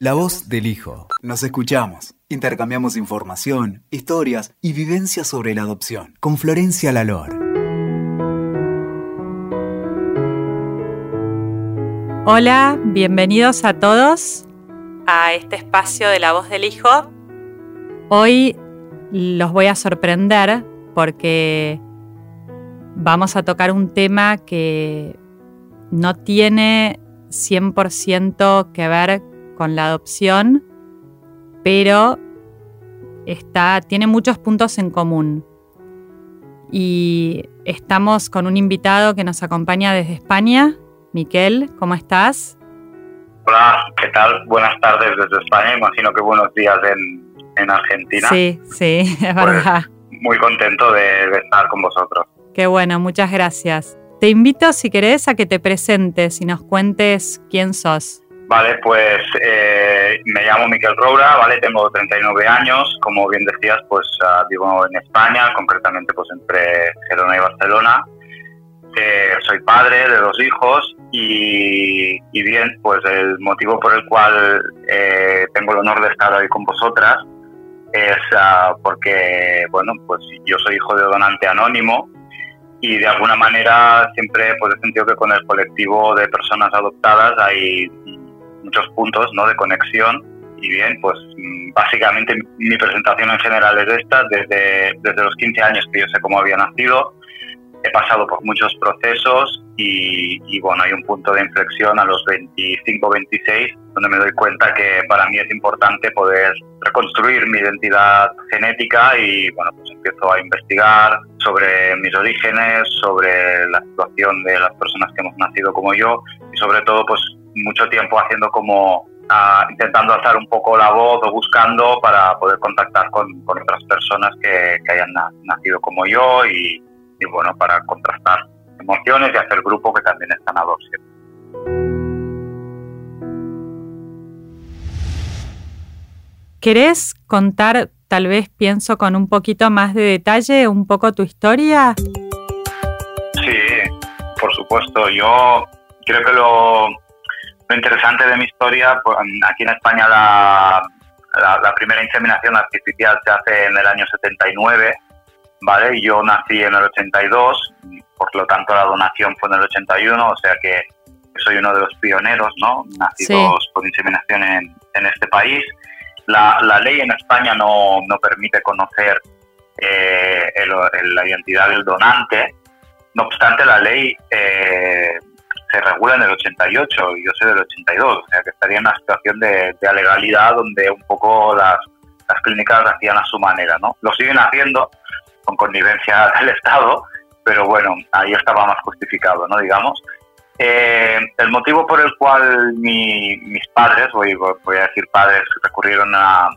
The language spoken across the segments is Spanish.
La voz del hijo. Nos escuchamos. Intercambiamos información, historias y vivencias sobre la adopción. Con Florencia Lalor. Hola, bienvenidos a todos a este espacio de La voz del hijo. Hoy los voy a sorprender porque vamos a tocar un tema que no tiene 100% que ver con la adopción, pero está, tiene muchos puntos en común. Y estamos con un invitado que nos acompaña desde España. Miquel, ¿cómo estás? Hola, ¿qué tal? Buenas tardes desde España. Imagino que buenos días en, Argentina. Sí, sí, es pues, verdad. Muy contento de estar con vosotros. Qué bueno, muchas gracias. Te invito, si querés, a que te presentes y nos cuentes quién sos. Vale, pues eh, me llamo Miquel Roura, ¿vale? Tengo 39 años, como bien decías, pues uh, vivo en España, concretamente pues entre Gerona y Barcelona. Eh, soy padre de dos hijos y, bien, pues el motivo por el cual eh, tengo el honor de estar hoy con vosotras es uh, porque, bueno, pues yo soy hijo de donante anónimo y de alguna manera siempre pues he sentido que con el colectivo de personas adoptadas hay muchos puntos ¿no? de conexión. Y bien, pues mm, básicamente mi presentación en general es esta. Desde, desde los 15 años que yo sé cómo había nacido, he pasado por muchos procesos y, y, bueno, hay un punto de inflexión a los 25, 26, donde me doy cuenta que para mí es importante poder reconstruir mi identidad genética y bueno, pues empiezo a investigar sobre mis orígenes, sobre la situación de las personas que hemos nacido como yo y sobre todo pues mucho tiempo haciendo como ah, intentando hacer un poco la voz o buscando para poder contactar con, otras personas que, hayan nacido como yo y, bueno, para contrastar emociones y hacer grupo que también están adopción. ¿Querés contar, tal vez pienso con un poquito más de detalle, un poco tu historia? Sí, por supuesto. Yo creo que lo, lo interesante de mi historia, pues, aquí en España la, la, primera inseminación artificial se hace en el año 79, ¿vale? Yo nací en el 82, por lo tanto la donación fue en el 81, o sea que soy uno de los pioneros, ¿no? Nacidos por inseminación en, en, este país. La, la, ley en España no, no permite conocer eh, la identidad del donante, no obstante la ley eh, se regula en el 88 y yo soy del 82, o sea que estaría en una situación de, de legalidad donde un poco las, las clínicas lo hacían a su manera, ¿no? Lo siguen haciendo con connivencia del Estado, pero bueno, ahí estaba más justificado, ¿no? Digamos. Eh, el motivo por el cual mis padres, voy, voy a decir padres, recurrieron a,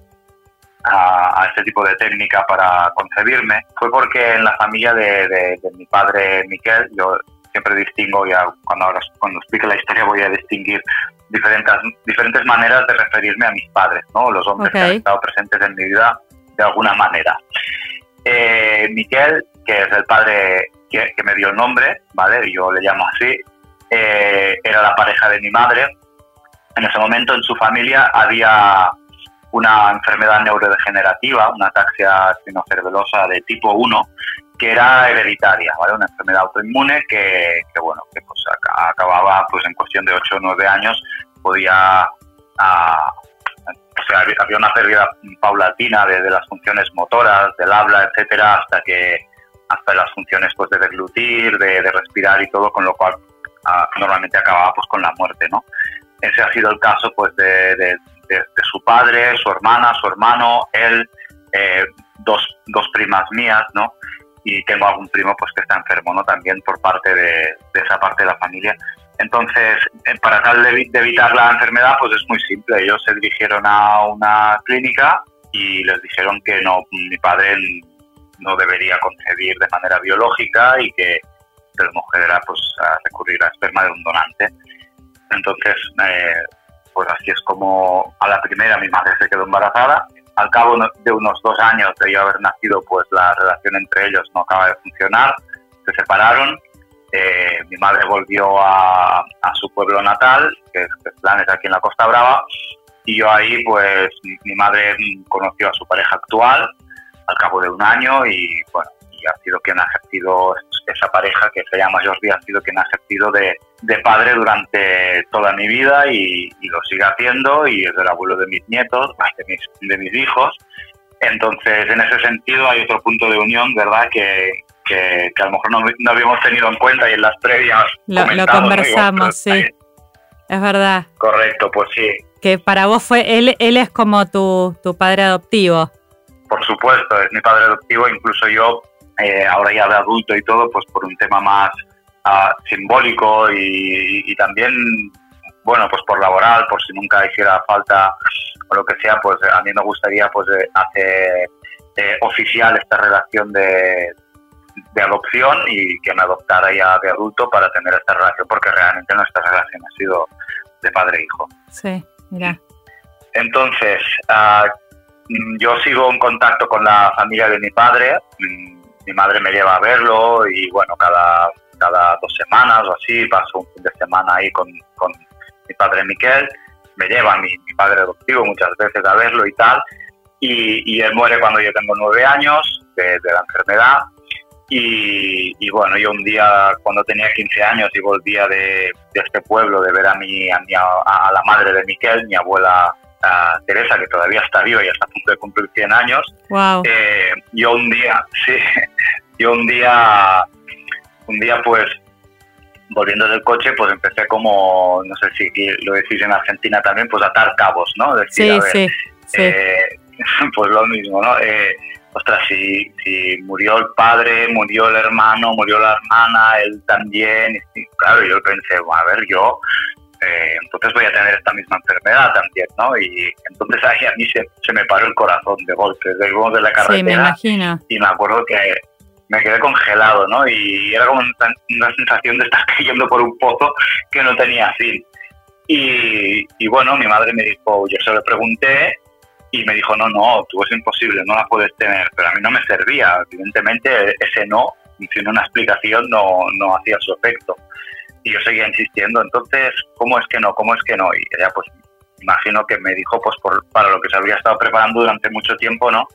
a, este tipo de técnica para concebirme fue porque en la familia de, de, de mi padre Miquel, yo siempre distingo, ya cuando, cuando explique la historia voy a distinguir diferentes, diferentes maneras de referirme a mis padres, ¿no? los hombres que han estado presentes en mi vida de alguna manera. Eh, Miquel, que es el padre que, me dio el nombre, ¿vale? yo le llamo así, eh, era la pareja de mi madre. En ese momento en su familia había una enfermedad neurodegenerativa, una ataxia espinocerebelosa de tipo 1, que era hereditaria, ¿vale? Una enfermedad autoinmune que, bueno, que pues acababa pues en cuestión de 8 o 9 años, podía, ah, o sea, había una pérdida paulatina de, las funciones motoras, del habla, etcétera, hasta que, hasta las funciones pues de deglutir, de, respirar y todo, con lo cual ah, normalmente acababa pues con la muerte, ¿no? Ese ha sido el caso pues de, de su padre, su hermana, su hermano, él, eh, dos, dos primas mías, ¿no? Y tengo algún primo pues que está enfermo no también por parte de, esa parte de la familia. Entonces eh, para tal de, evitar la enfermedad pues es muy simple. Ellos se dirigieron a una clínica y les dijeron que no mi padre no debería concebir de manera biológica y que la mujer era pues a recurrir a esperma de un donante. Entonces eh, pues así es como a la primera mi madre se quedó embarazada al cabo de unos dos años de yo haber nacido, pues la relación entre ellos no acaba de funcionar, se separaron, eh, mi madre volvió a, su pueblo natal, que es, Planes aquí en la Costa Brava, Y yo ahí, pues, mi madre conoció a su pareja actual al cabo de un año y, bueno, y ha sido quien ha ejercido esa pareja que se llama Jordi, ha sido quien ha ejercido de, de padre durante toda mi vida y, lo sigue haciendo y es el abuelo de mis nietos, de mis, de mis hijos. Entonces, en ese sentido hay otro punto de unión, ¿verdad? Que, que, a lo mejor no, no, habíamos tenido en cuenta y en las previas lo, lo conversamos, sí. Es verdad. Correcto, pues sí. Que para vos fue, él, él es como tu, tu padre adoptivo. Por supuesto, es mi padre adoptivo, incluso yo, eh, ahora ya de adulto y todo, pues por un tema más uh, simbólico y, y, también, bueno, pues por laboral, por si nunca hiciera falta o lo que sea, pues a mí me gustaría pues eh, hacer eh, oficial esta relación de, de adopción y que me adoptara ya de adulto para tener esta relación, porque realmente nuestra relación ha sido de padre-hijo. E sí, mira. Entonces, uh, yo sigo en contacto con la familia de mi padre, mm, mi madre me lleva a verlo y bueno, cada, cada dos semanas o así paso un fin de semana ahí con, con mi padre Miquel, me lleva mi, mi padre adoptivo muchas veces a verlo y tal, y, y él muere cuando yo tengo nueve años de, de la enfermedad y, bueno, yo un día cuando tenía 15 años y volvía de, de este pueblo de ver a, mi, a, mi, a, la madre de Miquel, mi abuela Teresa, que todavía está viva y está a punto de cumplir 100 años, wow. eh, yo un día, sí, yo un día, un día pues volviendo del coche, pues empecé como, no sé si lo decís en Argentina también, pues atar cabos, ¿no? Decir, sí, a ver, sí, sí. Eh, pues lo mismo, ¿no? Eh, ostras, si, si murió el padre, murió el hermano, murió la hermana, él también. Y, claro, yo pensé, bueno, a ver, yo, eh, entonces voy a tener esta misma enfermedad también, ¿no? Y entonces ahí a mí se, se me paró el corazón de golpe, desde de la carretera. Sí, me imagino. Y me acuerdo que me quedé congelado, ¿no? Y era como una sensación de estar cayendo por un pozo que no tenía fin. Y, y bueno, mi madre me dijo, yo se lo pregunté y me dijo, no, no, tú es imposible, no la puedes tener, pero a mí no me servía, evidentemente ese no, sin una explicación no, no hacía su efecto. Y yo seguía insistiendo, entonces, ¿cómo es que no? ¿Cómo es que no? Y ella pues imagino que me dijo pues por, para lo que se había estado preparando durante mucho tiempo, ¿no?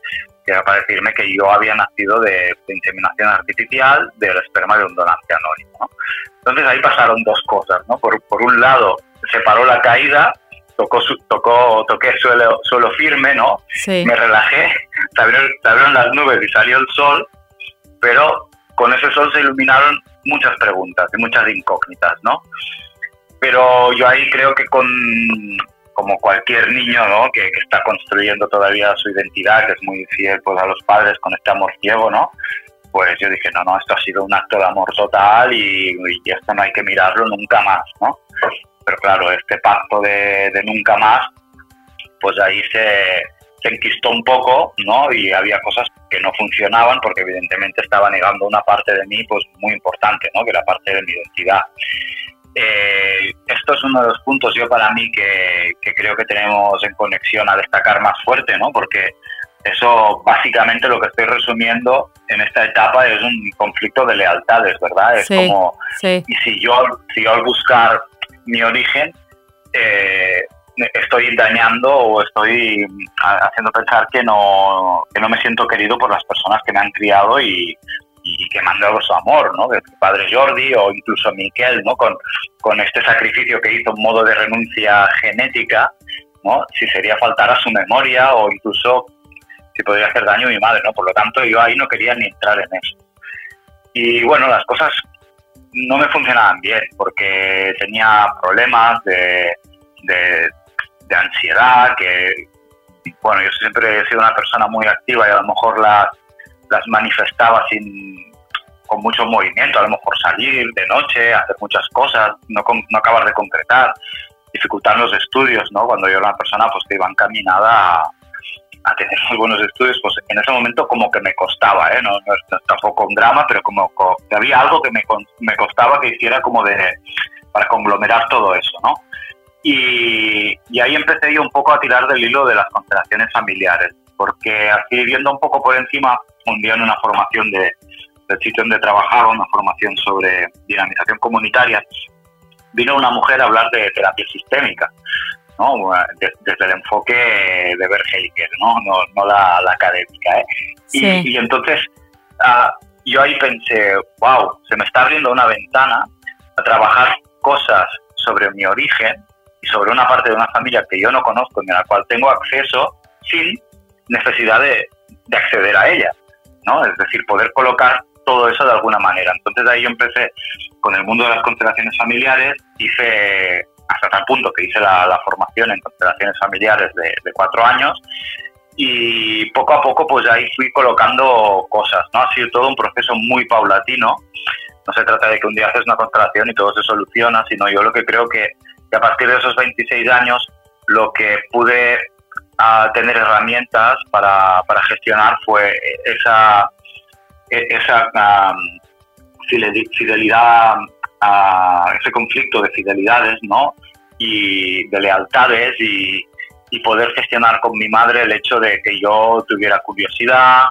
Que era para decirme que yo había nacido de, de inseminación artificial del esperma de un donante anónimo, ¿no? Entonces ahí pasaron dos cosas, ¿no? Por, por un lado, se paró la caída tocó, tocó, toqué suelo, suelo firme, ¿no? Sí. Me relajé, se abrieron, se abrieron las nubes y salió el sol, pero con ese sol se iluminaron muchas preguntas y muchas incógnitas, ¿no? Pero yo ahí creo que con, como cualquier niño, ¿no? Que, que, está construyendo todavía su identidad, que es muy fiel pues, a los padres con este amor ciego, ¿no? Pues yo dije, no, no, esto ha sido un acto de amor total y, y esto no hay que mirarlo nunca más, ¿no? pero claro, este pacto de, de nunca más, pues ahí se, se, enquistó un poco, ¿no? Y había cosas que no funcionaban porque evidentemente estaba negando una parte de mí, pues muy importante, ¿no? Que era parte de mi identidad. Eh, esto es uno de los puntos yo para mí que, que, creo que tenemos en conexión a destacar más fuerte, ¿no? Porque eso básicamente lo que estoy resumiendo en esta etapa es un conflicto de lealtades, ¿verdad? Es sí, como, sí. y si yo, si yo al buscar mi origen, eh, estoy dañando o estoy haciendo pensar que no, que no me siento querido por las personas que me han criado y, que me han dado su amor, ¿no? De padre Jordi o incluso Miquel, ¿no? Con, con este sacrificio que hizo en modo de renuncia genética, ¿no? Si sería faltar a su memoria o incluso si podría hacer daño a mi madre, ¿no? Por lo tanto, yo ahí no quería ni entrar en eso. Y bueno, las cosas no me funcionaban bien porque tenía problemas de, de, ansiedad, que, bueno, yo siempre he sido una persona muy activa y a lo mejor las, las manifestaba sin con mucho movimiento, a lo mejor salir de noche, hacer muchas cosas, no, no acabar de concretar, dificultar los estudios, ¿no? Cuando yo era una persona pues que iba encaminada a, a tener muy buenos estudios, pues en ese momento como que me costaba, ¿eh? no, no, es tampoco un drama, pero como que había algo que me, me costaba que hiciera como de, para conglomerar todo eso, ¿no? Y, y, ahí empecé yo un poco a tirar del hilo de las constelaciones familiares, porque así viendo un poco por encima, un día en una formación de, del sitio donde trabajaba, una formación sobre dinamización comunitaria, vino una mujer a hablar de terapia sistémica ¿no? desde el enfoque de Bergeliker, ¿no? No, no la, académica. ¿eh? Y, entonces ah, yo ahí pensé, wow, se me está abriendo una ventana a trabajar cosas sobre mi origen y sobre una parte de una familia que yo no conozco ni a la cual tengo acceso sin necesidad de, de acceder a ella, ¿no? Es decir, poder colocar todo eso de alguna manera. Entonces ahí yo empecé con el mundo de las constelaciones familiares, hice hasta tal punto que hice la, formación en constelaciones familiares de, cuatro años y poco a poco pues ahí fui colocando cosas, ¿no? Ha sido todo un proceso muy paulatino, no se trata de que un día haces una constelación y todo se soluciona, sino yo lo que creo que, a partir de esos 26 años lo que pude ah, tener herramientas para, para gestionar fue esa e-, esa fidelidad, a ese conflicto de fidelidades, ¿no? Y de lealtades y, poder gestionar con mi madre el hecho de que yo tuviera curiosidad,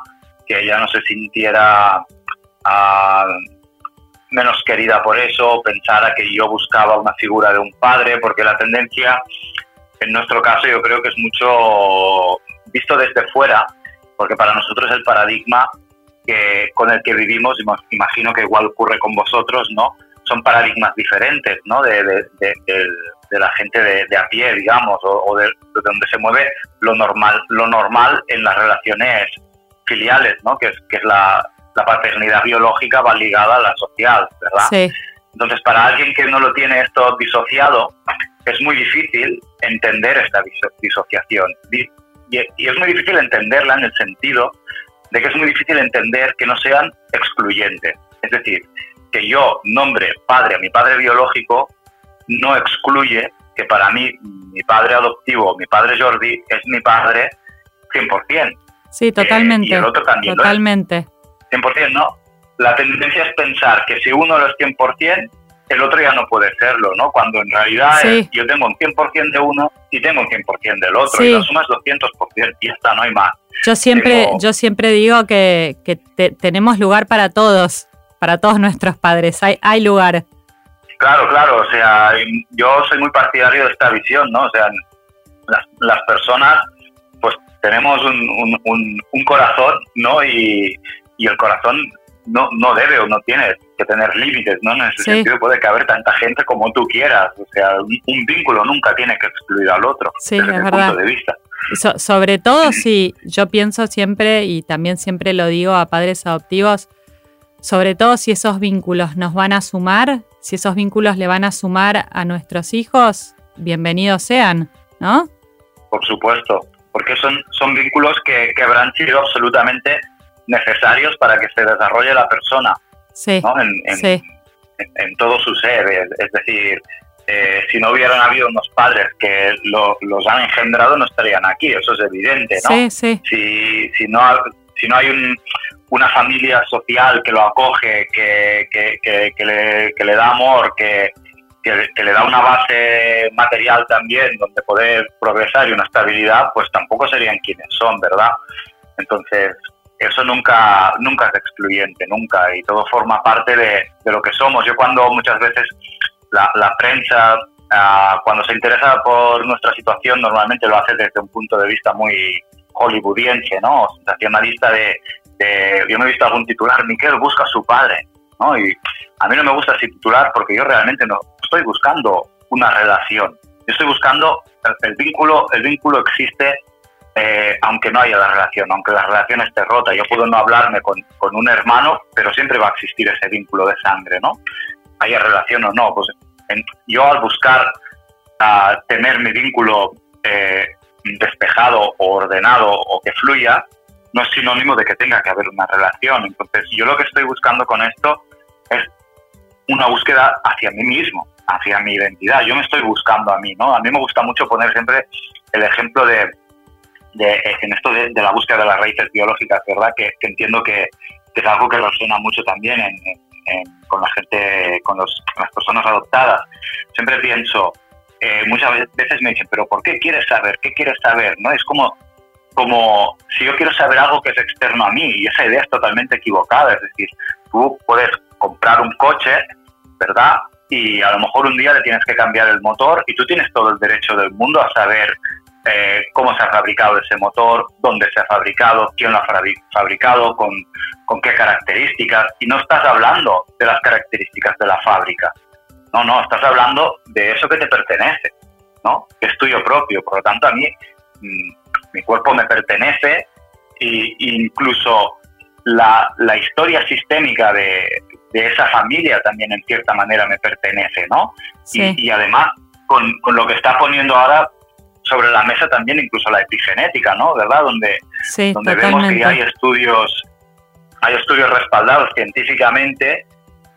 que ella no se sintiera menos querida por eso, pensara que yo buscaba una figura de un padre, porque la tendencia, en nuestro caso, yo creo que es mucho visto desde fuera, porque para nosotros el paradigma que, con el que vivimos, imagino que igual ocurre con vosotros, ¿no? Son paradigmas diferentes, ¿no? De, la gente de, a pie, digamos, o, de, donde se mueve lo normal, lo normal en las relaciones filiales, ¿no? Que es, que es la, paternidad biológica va ligada a la social, ¿verdad? Sí. Entonces, para alguien que no lo tiene esto disociado, es muy difícil entender esta disociación. Y, y es muy difícil entenderla en el sentido de que es muy difícil entender que no sean excluyentes. Es decir, que yo nombre padre a mi padre biológico no excluye que para mí mi padre adoptivo, mi padre Jordi, es mi padre 100%. Sí, totalmente. Eh, y el otro también totalmente. 100%, ¿no? La tendencia es pensar que si uno lo es 100%, el otro ya no puede serlo, ¿no? Cuando en realidad yo tengo un 100% de uno y tengo un 100% del otro, y la suma es 200% y ya está, no hay más. Yo siempre, yo siempre digo que, tenemos lugar para todos, para todos nuestros padres, hay, hay lugar. Claro, claro, o sea, yo soy muy partidario de esta visión, ¿no? O sea, las, personas, pues tenemos un, un, corazón, ¿no? Y, y el corazón no, no debe o no tiene que tener límites, ¿no? En ese sentido puede caber tanta gente como tú quieras, o sea, un, vínculo nunca tiene que excluir al otro, sí, desde es verdad. punto de vista. sobre todo si yo pienso siempre, y también siempre lo digo a padres adoptivos, sobre todo si esos vínculos nos van a sumar, si esos vínculos le van a sumar a nuestros hijos, bienvenidos sean, ¿no? Por supuesto, porque son, son vínculos que, que habrán sido absolutamente necesarios para que se desarrolle la persona sí, en, en, todo su ser. Es, decir, eh, si no hubieran habido unos padres que los han engendrado, no estarían aquí, eso es evidente. ¿no? Sí, sí. Si, si, no, si no hay un, una familia social que lo acoge, que, que, que, le, que le da amor, que, que, le da una base material también donde poder progresar y una estabilidad, pues tampoco serían quienes son, ¿verdad? Entonces, eso nunca, nunca es excluyente, nunca, y todo forma parte de, lo que somos. Yo cuando muchas veces la, prensa, ah, cuando se interesa por nuestra situación, normalmente lo hace desde un punto de vista muy hollywoodiense, ¿no? Sensacionalista de, de, yo me he visto algún titular, Miquel busca a su padre, ¿no? Y a mí no me gusta ese titular porque yo realmente no estoy buscando una relación. Yo estoy buscando el vínculo, el vínculo existe eh, aunque no haya la relación, aunque la relación esté rota. Yo puedo no hablarme con, un hermano, pero siempre va a existir ese vínculo de sangre, ¿no? Haya relación o no. Pues yo al buscar tener mi vínculo eh, despejado o ordenado o que fluya, no es sinónimo de que tenga que haber una relación. Entonces, yo lo que estoy buscando con esto es una búsqueda hacia mí mismo, hacia mi identidad. Yo me estoy buscando a mí, ¿no? A mí me gusta mucho poner siempre el ejemplo de, en esto de, la búsqueda de las raíces biológicas, ¿verdad? Que, entiendo que, es algo que resuena mucho también con la gente, con, las personas adoptadas. Siempre pienso, eh, muchas veces me dicen, pero ¿por qué quieres saber? ¿Qué quieres saber? ¿No? Es como, como si yo quiero saber algo que es externo a mí y esa idea es totalmente equivocada. Es decir, tú puedes comprar un coche, ¿verdad? y a lo mejor un día le tienes que cambiar el motor y tú tienes todo el derecho del mundo a saber eh, cómo se ha fabricado ese motor, dónde se ha fabricado, quién lo ha fabricado, con, con qué características. Y no estás hablando de las características de la fábrica. No, no, estás hablando de eso que te pertenece, ¿no? Que es tuyo propio. Por lo tanto, a mí mm, mi cuerpo me pertenece e incluso la, la historia sistémica de, de, esa familia también en cierta manera me pertenece, ¿no? Y, además, con, con, lo que está poniendo ahora sobre la mesa también incluso la epigenética, ¿no? ¿Verdad? Donde, donde vemos que hay estudios, hay estudios respaldados científicamente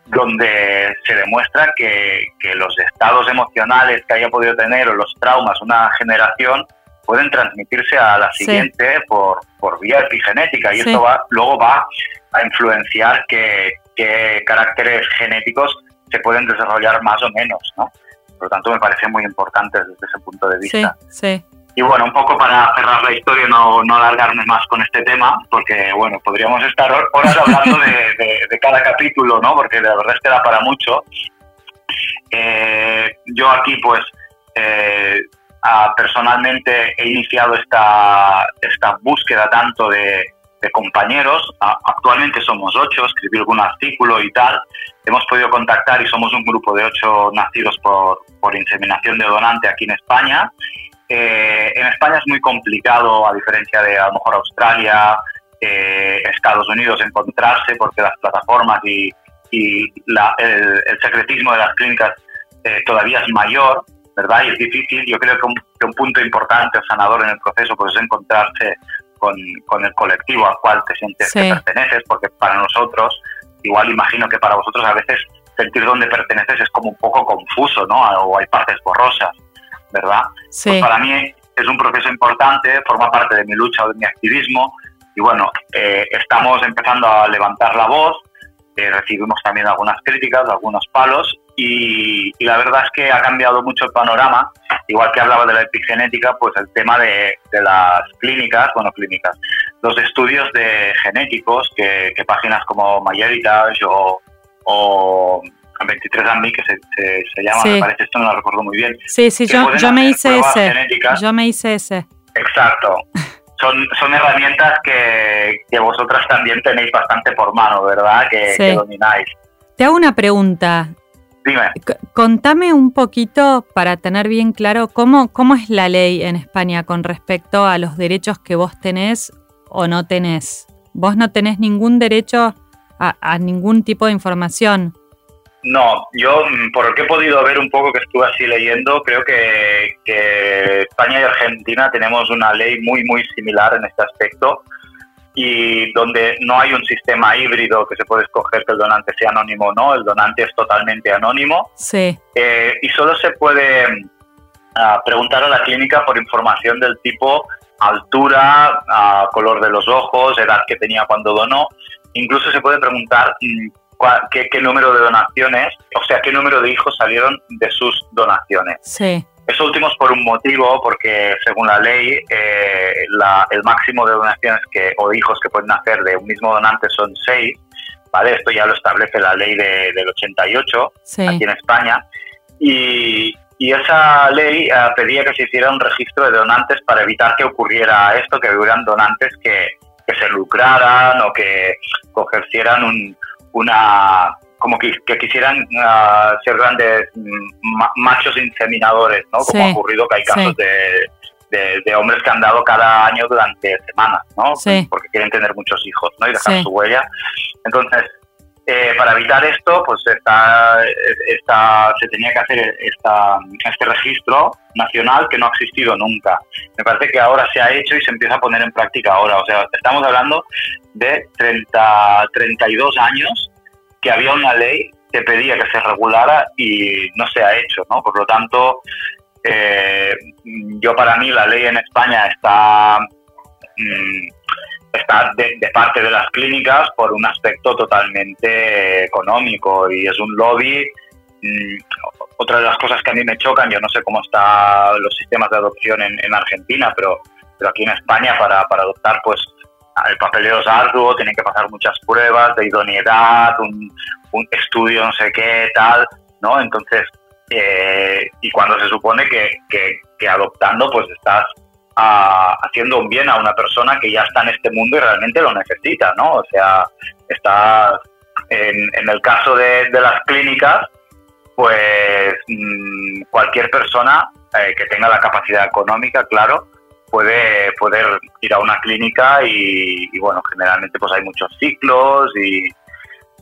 donde se demuestra que, que los estados emocionales que haya podido tener o los traumas una generación pueden transmitirse a la siguiente por, por, vía epigenética y esto va, luego va a influenciar qué, qué, caracteres genéticos se pueden desarrollar más o menos, ¿no? Por lo tanto, me parece muy importante desde ese punto de vista. Sí, Y bueno, un poco para cerrar la historia, no, no alargarme más con este tema, porque bueno, podríamos estar horas hablando de, de, cada capítulo, ¿no? Porque la verdad es que da para mucho. Eh, yo aquí, pues, eh, personalmente he iniciado esta, esta búsqueda tanto de, compañeros. actualmente somos ocho, escribí algún artículo y tal. Hemos podido contactar y somos un grupo de ocho nacidos por, por inseminación de donante aquí en España. Eh, en España es muy complicado, a diferencia de a lo mejor Australia, eh, Estados Unidos, encontrarse porque las plataformas y, y el, secretismo de las clínicas eh, todavía es mayor. ¿verdad? Y es difícil, yo creo que un, punto importante o sanador en el proceso pues, es encontrarse con, con el colectivo al cual te sientes que perteneces, porque para nosotros, igual imagino que para vosotros a veces sentir dónde perteneces es como un poco confuso, ¿no? O hay partes borrosas, ¿verdad? Pues para mí es un proceso importante, forma parte de mi lucha o de mi activismo, y bueno, eh, estamos empezando a levantar la voz, eh, recibimos también algunas críticas, algunos palos, y, la verdad es que ha cambiado mucho el panorama. Igual que hablaba de la epigenética, pues el tema de, las clínicas, bueno, clínicas, los estudios de genéticos que, páginas como MyHeritage o, o 23andMe, que se, se, llama, me parece, esto no lo recuerdo muy bien. Sí, sí, yo, yo me hice ese. Yo me hice ese. Exacto. Son, son herramientas que, que vosotras también tenéis bastante por mano, ¿verdad? Que, que domináis. Te hago una pregunta. Contame un poquito para tener bien claro cómo, cómo es la ley en España con respecto a los derechos que vos tenés o no tenés. Vos no tenés ningún derecho a, ningún tipo de información. No, yo mm, por lo que he podido ver un poco que estuve así leyendo, creo que, que España y Argentina tenemos una ley muy, muy similar en este aspecto y donde no hay un sistema híbrido que se puede escoger que el donante sea anónimo o no, el donante es totalmente anónimo. Sí. Eh, y solo se puede ah, preguntar a la clínica por información del tipo altura, ah, color de los ojos, edad que tenía cuando donó. Incluso se puede preguntar mm, qué, qué número de donaciones, o sea, qué número de hijos salieron de sus donaciones. Sí. Eso último es por un motivo, porque según la ley, eh, el máximo de donaciones que, o hijos que pueden hacer de un mismo donante son seis. ¿vale? Esto ya lo establece la ley del 88 aquí en España. Y, esa ley eh, pedía que se hiciera un registro de donantes para evitar que ocurriera esto, que hubieran donantes que, que se lucraran o que ejercieran un, una como que, quisieran ah, ser grandes mm, machos inseminadores, ¿no? Como ha ocurrido que hay casos de, de, hombres que han dado cada año durante semanas, ¿no? Porque quieren tener muchos hijos, ¿no? Y dejar su huella. Entonces, eh, para evitar esto, pues está, está, se tenía que hacer esta, este registro nacional que no ha existido nunca. Me parece que ahora se ha hecho y se empieza a poner en práctica ahora. O sea, estamos hablando de 30, 32 años que había una ley que pedía que se regulara y no se ha hecho, ¿no? Por lo tanto, eh, yo para mí la ley en España está, mm, está de, parte de las clínicas por un aspecto totalmente económico y es un lobby. Mm, otra de las cosas que a mí me chocan, yo no sé cómo están los sistemas de adopción en, en Argentina, pero, pero aquí en España para, para adoptar pues el papeleo es arduo, tienen que pasar muchas pruebas de idoneidad, un, estudio no sé qué, tal. ¿no? Entonces, eh, y cuando se supone que, que, adoptando, pues estás ah, haciendo un bien a una persona que ya está en este mundo y realmente lo necesita, ¿no? O sea, estás en, en el caso de, las clínicas, pues mm, cualquier persona eh, que tenga la capacidad económica, claro, puede poder ir a una clínica y, bueno, generalmente pues hay muchos ciclos y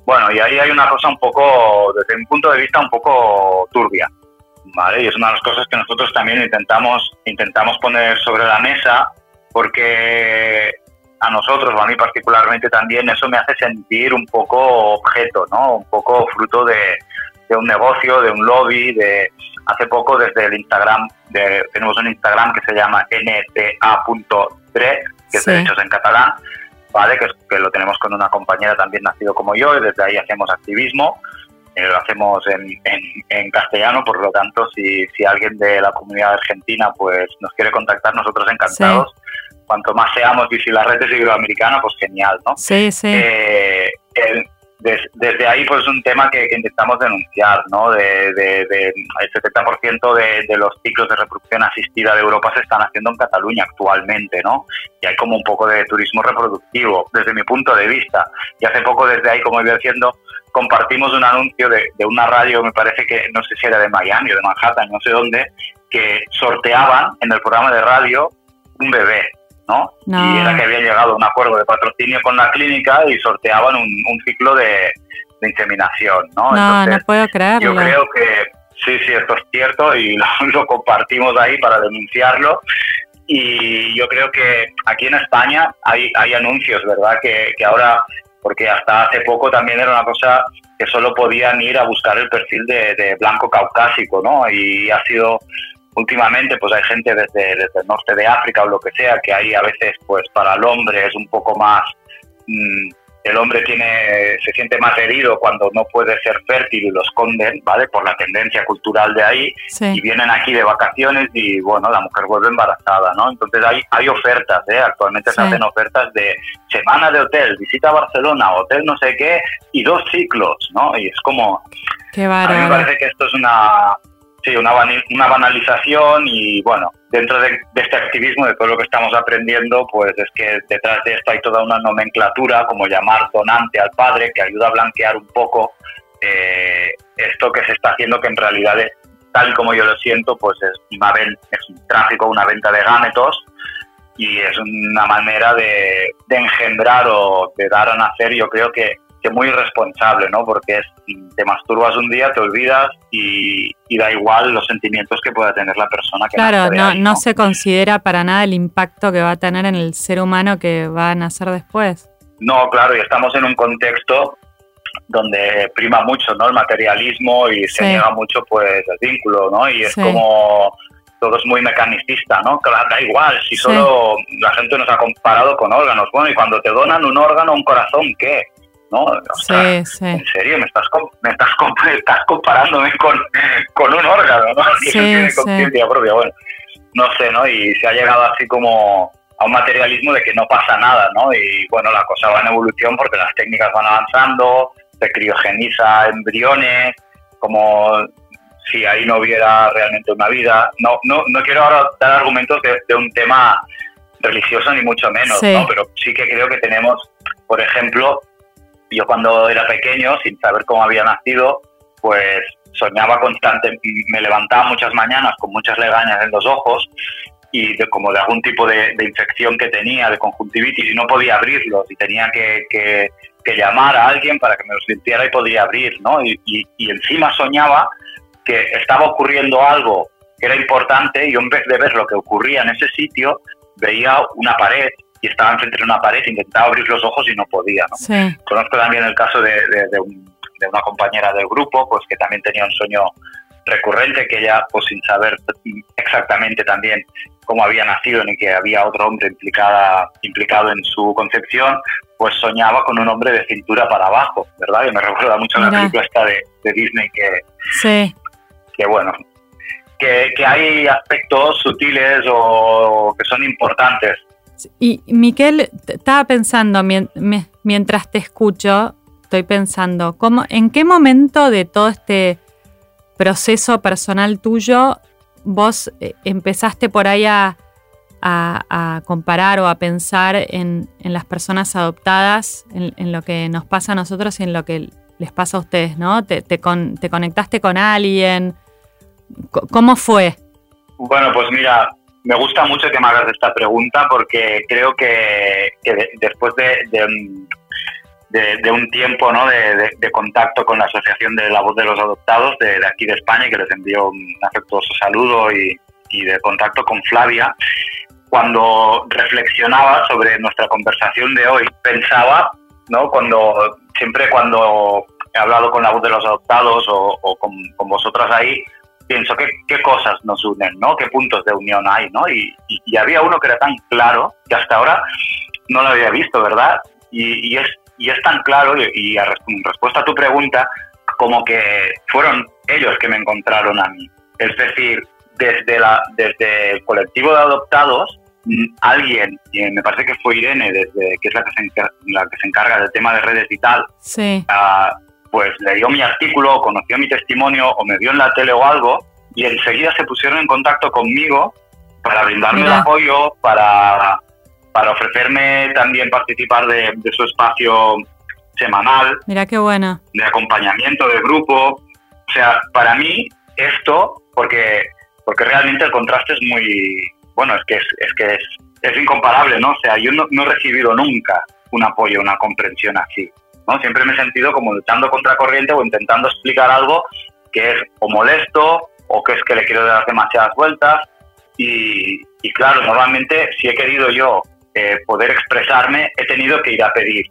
bueno, y ahí hay una cosa un poco, desde mi punto de vista, un poco turbia, ¿vale? Y es una de las cosas que nosotros también intentamos, intentamos poner sobre la mesa porque a nosotros, o a mí particularmente también, eso me hace sentir un poco objeto, ¿no? Un poco fruto de, de un negocio, de un lobby, de hace poco desde el Instagram, de, tenemos un Instagram que se llama nta.3, que es Derechos en Catalán, ¿vale? Que, que, lo tenemos con una compañera también nacido como yo y desde ahí hacemos activismo, eh, lo hacemos en, en, castellano, por lo tanto, si, si alguien de la comunidad argentina pues nos quiere contactar, nosotros encantados. Cuanto más seamos y si la red es iberoamericana, pues genial, ¿no? Sí, sí. Eh, desde ahí pues es un tema que, intentamos denunciar, ¿no? De, el 70% de, de, los ciclos de reproducción asistida de Europa se están haciendo en Cataluña actualmente, ¿no? Y hay como un poco de turismo reproductivo, desde mi punto de vista. Y hace poco desde ahí, como iba diciendo, compartimos un anuncio de, de una radio, me parece que no sé si era de Miami o de Manhattan, no sé dónde, que sorteaban en el programa de radio un bebé ¿no? Y era que había llegado a un acuerdo de patrocinio con la clínica y sorteaban un, ciclo de, inseminación, ¿no? No, no puedo creerlo. Yo creo que sí, sí, esto es cierto y lo, compartimos ahí para denunciarlo. Y yo creo que aquí en España hay, hay anuncios, ¿verdad? Que, que ahora, porque hasta hace poco también era una cosa que solo podían ir a buscar el perfil de, de blanco caucásico, ¿no? Y ha sido últimamente pues hay gente desde, el norte de África o lo que sea que ahí a veces pues para el hombre es un poco más mm, el hombre tiene se siente más herido cuando no puede ser fértil y lo esconden vale por la tendencia cultural de ahí y vienen aquí de vacaciones y bueno la mujer vuelve embarazada no entonces hay hay ofertas ¿eh? actualmente se hacen ofertas de semana de hotel visita Barcelona hotel no sé qué y dos ciclos no y es como Qué a mí me parece que esto es una sí, una, una banalización y bueno, dentro de, este activismo, de todo lo que estamos aprendiendo, pues es que detrás de esto hay toda una nomenclatura, como llamar donante al padre, que ayuda a blanquear un poco eh, esto que se está haciendo, que en realidad es, tal como yo lo siento, pues es, una es un tráfico, una venta de gámetos y es una manera de, de engendrar o de dar a nacer, yo creo que que muy irresponsable, ¿no? Porque es, te masturbas un día, te olvidas y, da igual los sentimientos que pueda tener la persona que Claro, no, no, se considera para nada el impacto que va a tener en el ser humano que va a nacer después. No, claro, y estamos en un contexto donde prima mucho, ¿no? El materialismo y se niega mucho, pues, el vínculo, ¿no? Y es como todo es muy mecanicista, ¿no? Claro, da igual, si solo la gente nos ha comparado con órganos. Bueno, y cuando te donan un órgano, un corazón, ¿qué? ¿No? sí, sí. En serio, me estás, me estás, estás comparándome con, con, un órgano, ¿no? Que sí, tiene conciencia propia. Bueno, no sé, ¿no? Y se ha llegado así como a un materialismo de que no pasa nada, ¿no? Y bueno, la cosa va en evolución porque las técnicas van avanzando, se criogeniza embriones, como si ahí no hubiera realmente una vida. No, no, no quiero ahora dar argumentos de, de un tema religioso ni mucho menos, ¿no? Pero sí que creo que tenemos, por ejemplo, yo cuando era pequeño, sin saber cómo había nacido, pues soñaba constantemente, me levantaba muchas mañanas con muchas legañas en los ojos y de, como de algún tipo de, infección que tenía, de conjuntivitis, y no podía abrirlos y tenía que, que, llamar a alguien para que me los limpiara y podía abrir, ¿no? Y, encima soñaba que estaba ocurriendo algo que era importante y en vez de ver lo que ocurría en ese sitio, veía una pared y estaba enfrente de una pared, intentaba abrir los ojos y no podía. Conozco también el caso de, una compañera del grupo, pues que también tenía un sueño recurrente, que ella, pues sin saber exactamente también cómo había nacido ni que había otro hombre implicada, implicado en su concepción, pues soñaba con un hombre de cintura para abajo, ¿verdad? Y me recuerda mucho la película esta de, Disney que, sí. que bueno, que, que, hay aspectos sutiles o que son importantes y Miquel, estaba pensando, mientras te escucho, estoy pensando, ¿cómo, ¿en qué momento de todo este proceso personal tuyo, vos eh, empezaste por ahí a, comparar o a pensar en, las personas adoptadas, en, lo que nos pasa a nosotros y en lo que les pasa a ustedes, ¿no? ¿Te, te, conectaste con alguien? ¿Cómo fue? Bueno, pues mira, me gusta mucho que me hagas esta pregunta porque creo que, después de, de, un tiempo ¿no? de, contacto con la Asociación de la Voz de los Adoptados de, aquí de España, que les envío un afectuoso saludo y, de contacto con Flavia, cuando reflexionaba sobre nuestra conversación de hoy, pensaba, ¿no? cuando siempre cuando he hablado con la voz de los adoptados o, con, vosotras ahí, pienso qué, qué cosas nos unen, ¿no? qué puntos de unión hay. ¿no? Y, y, había uno que era tan claro que hasta ahora no lo había visto, ¿verdad? Y, y es y es tan claro, y, en respuesta a tu pregunta, como que fueron ellos que me encontraron a mí. Es decir, desde, la, desde el colectivo de adoptados, mm, alguien, y me parece que fue Irene, desde, que es la que, se, la que se encarga del tema de redes y tal, sí. uh, pues leyó mi artículo, conoció mi testimonio o me vio en la tele o algo, y enseguida se pusieron en contacto conmigo para brindarme el apoyo, para para ofrecerme también participar de, su espacio semanal. Mira qué bueno. De acompañamiento de grupo. O sea, para mí esto, porque, porque realmente el contraste es muy, bueno, es que es, es que es, es incomparable, ¿no? O sea, yo no, no, he recibido nunca un apoyo, una comprensión así, ¿no? Siempre me he sentido como luchando contra corriente o intentando explicar algo que es o molesto o que es que le quiero dar demasiadas vueltas y, y claro, normalmente si he querido yo eh, poder expresarme, he tenido que ir a pedir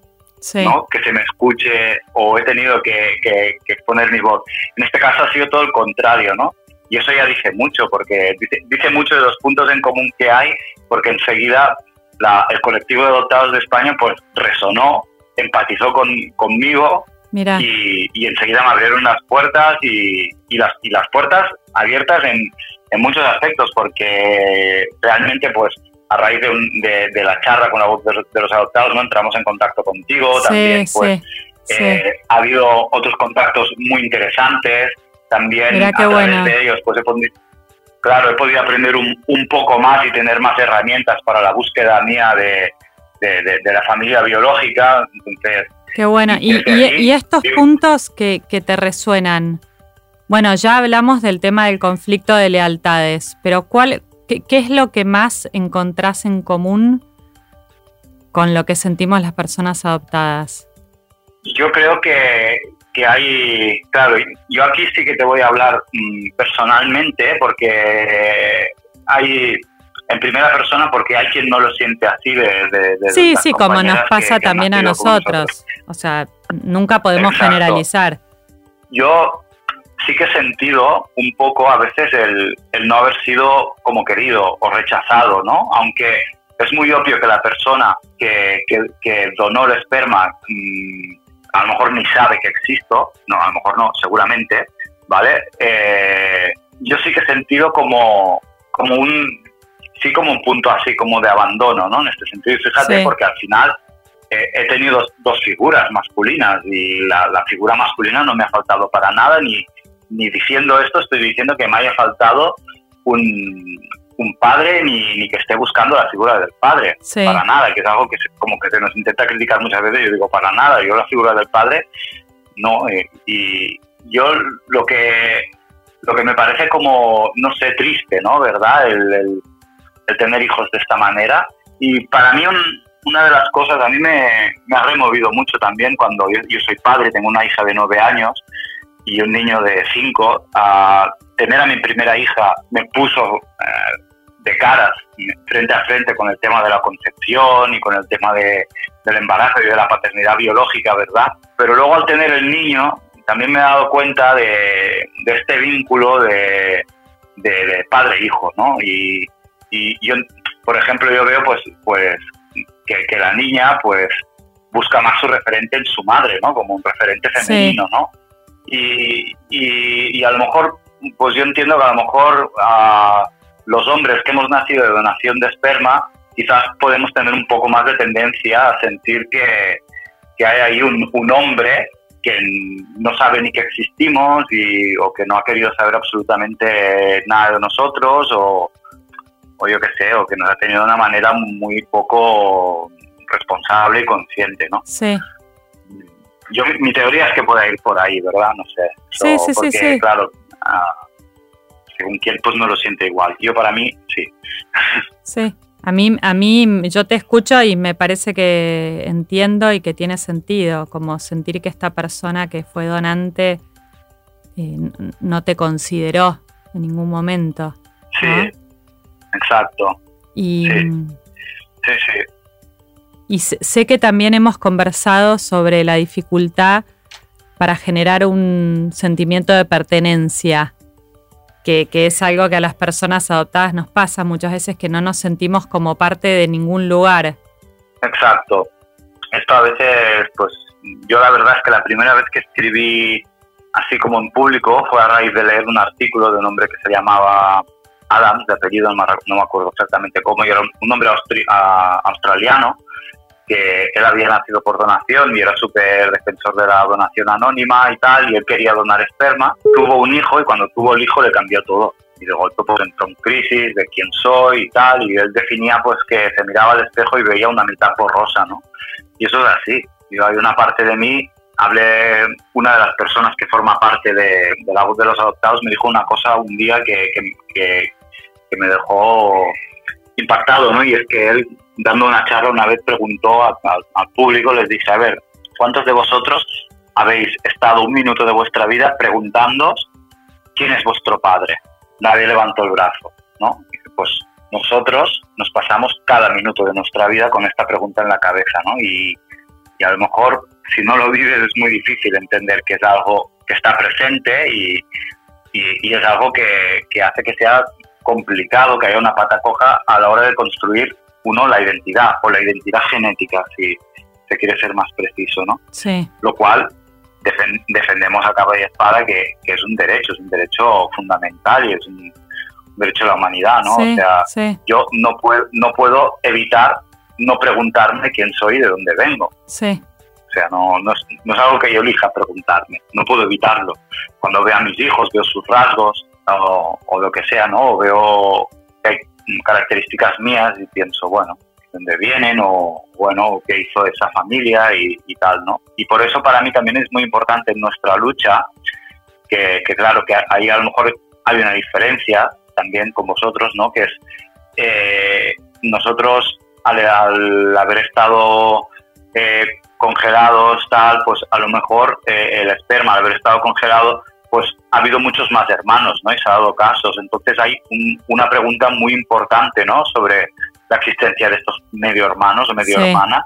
¿no? que se me escuche o he tenido que, que, poner mi voz. En este caso ha sido todo el contrario, ¿no? Y eso ya dice mucho, porque dice, mucho de los puntos en común que hay, porque enseguida la, el colectivo de adoptados de España pues resonó, empatizó con, conmigo Y, y, enseguida me abrieron las puertas y, y, las, y las puertas abiertas en, en muchos aspectos, porque realmente pues a raíz de, de, la charla con la voz de, los adoptados, ¿no? entramos en contacto contigo, también pues eh, ha habido otros contactos muy interesantes, también a través de ellos pues he podido, claro, he podido aprender un, un, poco más y tener más herramientas para la búsqueda mía de, de la familia biológica, entonces... Qué bueno, y, y, estos puntos que, que te resuenan, bueno, ya hablamos del tema del conflicto de lealtades, pero ¿cuál, ¿Qué, es lo que más encontrás en común con lo que sentimos las personas adoptadas? Yo creo que, hay, claro, yo aquí sí que te voy a hablar mm, personalmente porque hay en primera persona porque hay quien no lo siente así de... sí, sí, como nos pasa también a nosotros. O sea, nunca podemos generalizar. Yo sí que he sentido un poco a veces el, el, no haber sido como querido o rechazado, ¿no? Aunque es muy obvio que la persona que, que, donó el esperma mm, a lo mejor ni sabe que existo, no, a lo mejor no, seguramente, ¿vale? Eh, yo sí que he sentido como, como un, sí como un punto así como de abandono, ¿no? En este sentido, y fíjate, porque al final eh, he tenido dos, figuras masculinas y la, la, figura masculina no me ha faltado para nada, ni, ni diciendo esto estoy diciendo que me haya faltado un, un padre ni, ni, que esté buscando la figura del padre. Para nada, que es algo que como que se nos intenta criticar muchas veces. Yo digo, para nada, yo la figura del padre no. Eh, y yo lo que, lo que me parece como, no sé, triste, ¿no? ¿Verdad? El, el, tener hijos de esta manera. Y para mí una de las cosas, a mí me, me ha removido mucho también cuando yo, yo soy padre, tengo una hija de nueve años y un niño de cinco, a tener a mi primera hija me puso eh, de caras, frente a frente con el tema de la concepción y con el tema de, del embarazo y de la paternidad biológica, ¿verdad? Pero luego al tener el niño, también me he dado cuenta de, de este vínculo de, de, padre-hijo, ¿no? Y, y, yo, por ejemplo, yo veo pues, pues que, que, la niña pues busca más su referente en su madre, ¿no? Como un referente femenino, ¿no? Y, y, a lo mejor, pues yo entiendo que a lo mejor a los hombres que hemos nacido de donación de esperma, quizás podemos tener un poco más de tendencia a sentir que, que hay ahí un, un hombre que no sabe ni que existimos y, o que no ha querido saber absolutamente nada de nosotros o, o yo qué sé, o que nos ha tenido de una manera muy poco responsable y consciente, ¿no? Sí. Yo, mi teoría es que pueda ir por ahí, ¿verdad? No sé. Sí, sí, porque, sí, claro, ah, según quien pues no lo siente igual. Yo para mí, sí. Sí. A mí, a mí, yo te escucho y me parece que entiendo y que tiene sentido, como sentir que esta persona que fue donante eh, no te consideró en ningún momento. Sí, exacto. Y, Sí, sí. y sé sé que también hemos conversado sobre la dificultad para generar un sentimiento de pertenencia, que, que es algo que a las personas adoptadas nos pasa muchas veces, que no nos sentimos como parte de ningún lugar. Exacto. Esto a veces, pues yo la verdad es que la primera vez que escribí así como en público fue a raíz de leer un artículo de un hombre que se llamaba Adams, de apellido no no me acuerdo exactamente cómo, y era un, hombre austri- ah, australiano que él había nacido por donación y era súper defensor de la donación anónima y tal, y él quería donar esperma. Tuvo un hijo y cuando tuvo el hijo le cambió todo. Y de golpe pues entró en crisis de quién soy y tal, y él definía pues que se miraba al espejo y veía una mitad borrosa, ¿no? Y eso es así. Yo, hay una parte de mí, hablé, una de las personas que forma parte de, la voz de los adoptados me dijo una cosa un día que, que, me dejó impactado, ¿no? Y es que él, dando una charla una vez, preguntó a- al público, les dice, a ver, ¿cuántos de vosotros habéis estado un minuto de vuestra vida preguntándoos quién es vuestro padre? Nadie levantó el brazo, ¿no? Dice, pues nosotros nos pasamos cada minuto de nuestra vida con esta pregunta en la cabeza, ¿no? Y a lo mejor si no lo vives es muy difícil entender que es algo que está presente y, y- y es algo que, que hace que sea complicado, que haya una pata coja a la hora de construir uno la identidad o la identidad genética, si se quiere ser más preciso, ¿no? Sí, Lo cual defen- defendemos a capa y espada que, que es un derecho, es un derecho fundamental y es un derecho de la humanidad, ¿no? sí, O sea, sí, yo no puedo, no puedo evitar no preguntarme quién soy y de dónde vengo. sí, sea, no, no, es, algo que yo elija preguntarme, no puedo evitarlo. Cuando veo a mis hijos, veo sus rasgos o, lo que sea, ¿no? O veo características mías y pienso, bueno, ¿de dónde vienen? O, bueno, ¿qué hizo esa familia? Y, tal, ¿no? Y por eso para mí también es muy importante en nuestra lucha, que, claro, que ahí a lo mejor hay una diferencia también con vosotros, ¿no? Que es eh, nosotros al, al haber estado eh, congelados, tal, pues a lo mejor eh, el esperma, al haber estado congelado, pues ha habido muchos más hermanos, ¿no? Y se ha dado casos. Entonces hay un- una pregunta muy importante, ¿no? Sobre la existencia de estos medio hermanos o medio Sí. hermanas.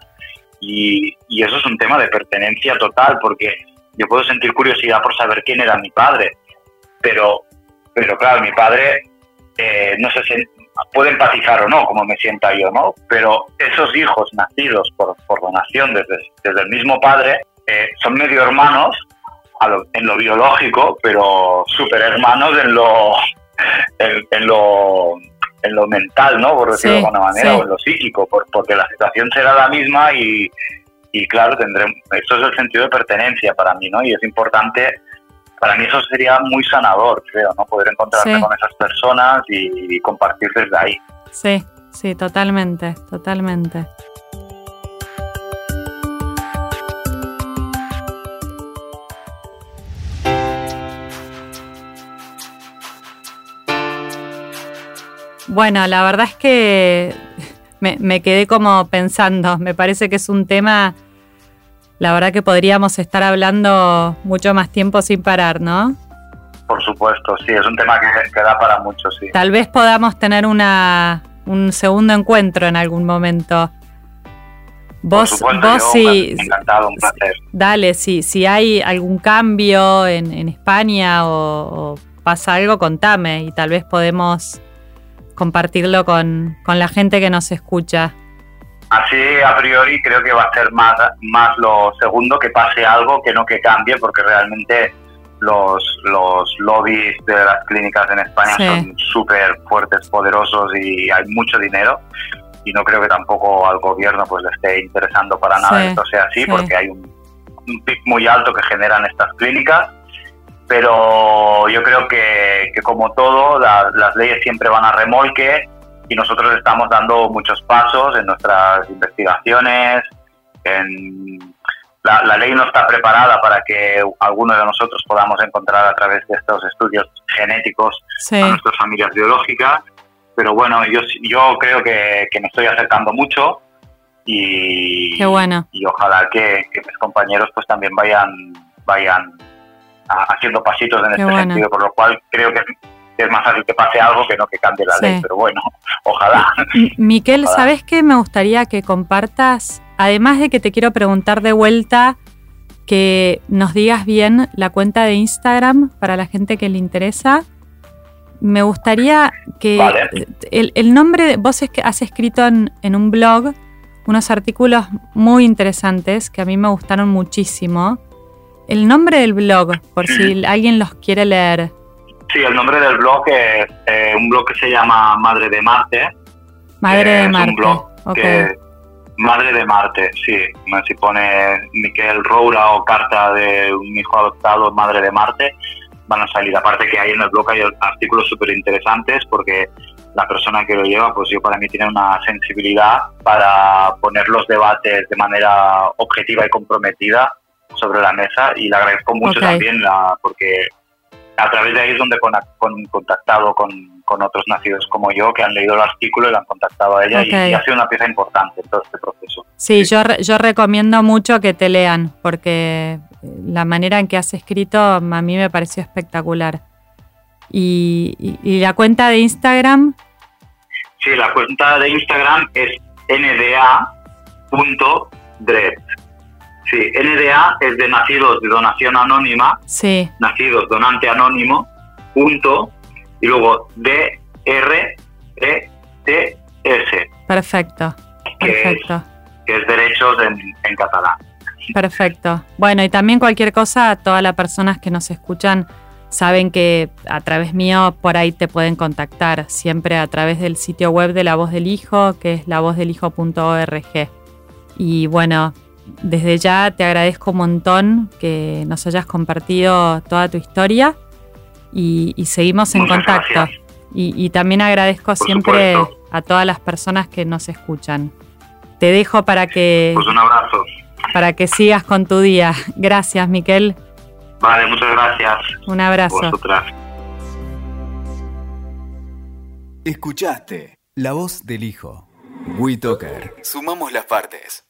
Y, y eso es un tema de pertenencia total, porque yo puedo sentir curiosidad por saber quién era mi padre, pero, pero claro, mi padre eh, no si puede empatizar o no, como me sienta yo, ¿no? Pero esos hijos nacidos por, por donación desde, desde el mismo padre eh, son medio hermanos lo- en lo biológico, pero super hermanos en lo, en, en lo en lo mental, ¿no? Por decirlo Sí, de alguna manera, sí. o en lo psíquico, por- porque la situación será la misma y, y claro, tendremos, eso es el sentido de pertenencia para mí, ¿no? Y es importante, para mí eso sería muy sanador, creo, ¿no? Poder encontrarme Sí. con esas personas y, y compartir desde ahí. sí, sí, totalmente, totalmente. Bueno, la verdad es que me, me quedé como pensando, me parece que es un tema, la verdad que podríamos estar hablando mucho más tiempo sin parar, ¿no? Por supuesto, sí, es un tema que, que da para mucho, sí. Tal vez podamos tener una, un segundo encuentro en algún momento. Vos, supuesto, vos si, encantado, un placer. dale, si, si hay algún cambio en, en España o, o pasa algo, contame y tal vez podemos compartirlo con, con la gente que nos escucha. Así a priori creo que va a ser más, más lo segundo, que pase algo que no que cambie, porque realmente los, los lobbies de las clínicas en España Sí. son súper fuertes, poderosos y hay mucho dinero. Y no creo que tampoco al gobierno pues le esté interesando para nada Sí, que esto sea así, sí. porque hay un, un pic muy alto que generan estas clínicas, pero yo creo que, como todo, las leyes siempre van a remolque y nosotros estamos dando muchos pasos en nuestras investigaciones, en la, ley no está preparada para que alguno de nosotros podamos encontrar a través de estos estudios genéticos a nuestras familias biológicas, pero bueno, yo, yo creo que, me estoy acercando mucho y, y ojalá que, mis compañeros pues también vayan, vayan haciendo pasitos en este sentido, por lo cual creo que es más fácil que pase algo que no que cambie la ley, pero bueno, ojalá. Miquel, ¿sabes qué me gustaría que compartas? Además de que te quiero preguntar de vuelta que nos digas bien la cuenta de Instagram para la gente que le interesa. Me gustaría que el, nombre, vos es que has escrito en, en un blog unos artículos muy interesantes que a mí me gustaron muchísimo. El nombre del blog, por si alguien los quiere leer. Sí, el nombre del blog es eh, un blog que se llama Madre de Marte. Madre de Marte. un blog Madre de Marte, sí. Si pone Miquel Roura o carta de un hijo adoptado, Madre de Marte, van a salir. Aparte que hay en el blog hay artículos súper interesantes porque la persona que lo lleva, pues yo para mí tiene una sensibilidad para poner los debates de manera objetiva y comprometida sobre la mesa y le agradezco mucho también la, porque a través de ahí es donde he contactado con, otros nacidos como yo que han leído el artículo y lo han contactado a ella y, ha sido una pieza importante en todo este proceso. Sí, Yo, yo recomiendo mucho que te lean porque la manera en que has escrito a mí me pareció espectacular. ¿Y, la cuenta de Instagram? Sí, la cuenta de Instagram es nda.dread. Sí, NDA es de nacidos de donación anónima. Sí. Nacidos donante anónimo, punto, y luego D R E T S. Perfecto. Perfecto. que es derechos en, en catalán. Perfecto. Bueno, y también cualquier cosa, todas las personas que nos escuchan saben que a través mío por ahí te pueden contactar, siempre a través del sitio web de La Voz del Hijo, que es lavozdelhijo.org. Y bueno, desde ya te agradezco un montón que nos hayas compartido toda tu historia y, seguimos en contacto. Y, también agradezco siempre a todas las personas que nos escuchan. Te dejo para que... Pues un abrazo. Para que sigas con tu día. Gracias, Miquel. Vale, muchas gracias. Un abrazo. Escuchaste La Voz del Hijo. WeToker. Sumamos las partes.